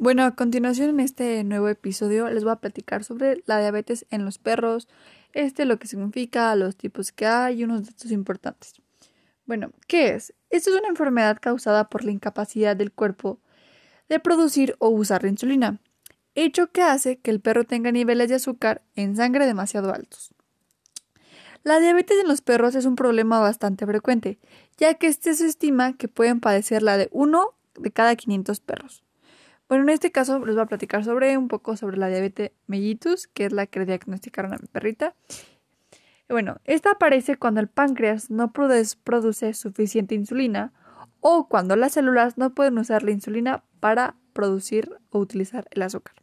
Bueno, a continuación en este nuevo episodio les voy a platicar sobre la diabetes en los perros, este lo que significa, los tipos que hay y unos datos importantes. Bueno, ¿qué es? Esto es una enfermedad causada por la incapacidad del cuerpo de producir o usar la insulina, hecho que hace que el perro tenga niveles de azúcar en sangre demasiado altos. La diabetes en los perros es un problema bastante frecuente, ya que este se estima que pueden padecerla de uno de cada 500 perros. Bueno, en este caso les voy a platicar sobre un poco sobre la diabetes mellitus, que es la que le diagnosticaron a mi perrita. Bueno, esta aparece cuando el páncreas no produce suficiente insulina o cuando las células no pueden usar la insulina para producir o utilizar el azúcar.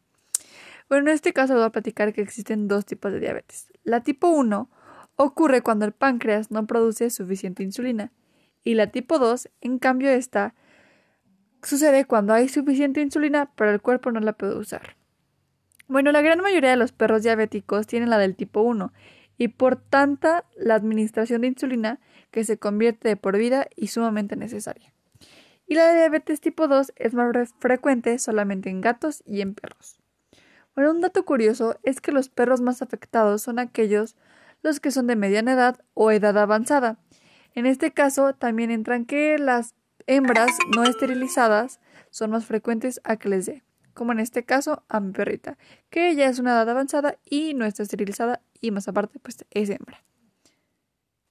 Bueno, en este caso les voy a platicar que existen dos tipos de diabetes. La tipo 1 ocurre cuando el páncreas no produce suficiente insulina y la tipo 2, en cambio, esta sucede cuando hay suficiente insulina pero el cuerpo no la puede usar. Bueno, la gran mayoría de los perros diabéticos tienen la del tipo 1 y por tanta la administración de insulina que se convierte de por vida y sumamente necesaria. Y la de diabetes tipo 2 es más frecuente solamente en gatos y en perros. Bueno, un dato curioso es que los perros más afectados son aquellos los que son de mediana edad o edad avanzada. En este caso también entran que las hembras no esterilizadas son más frecuentes a que les dé, como en este caso a mi perrita, que ella es una edad avanzada y no está esterilizada y más aparte pues es hembra.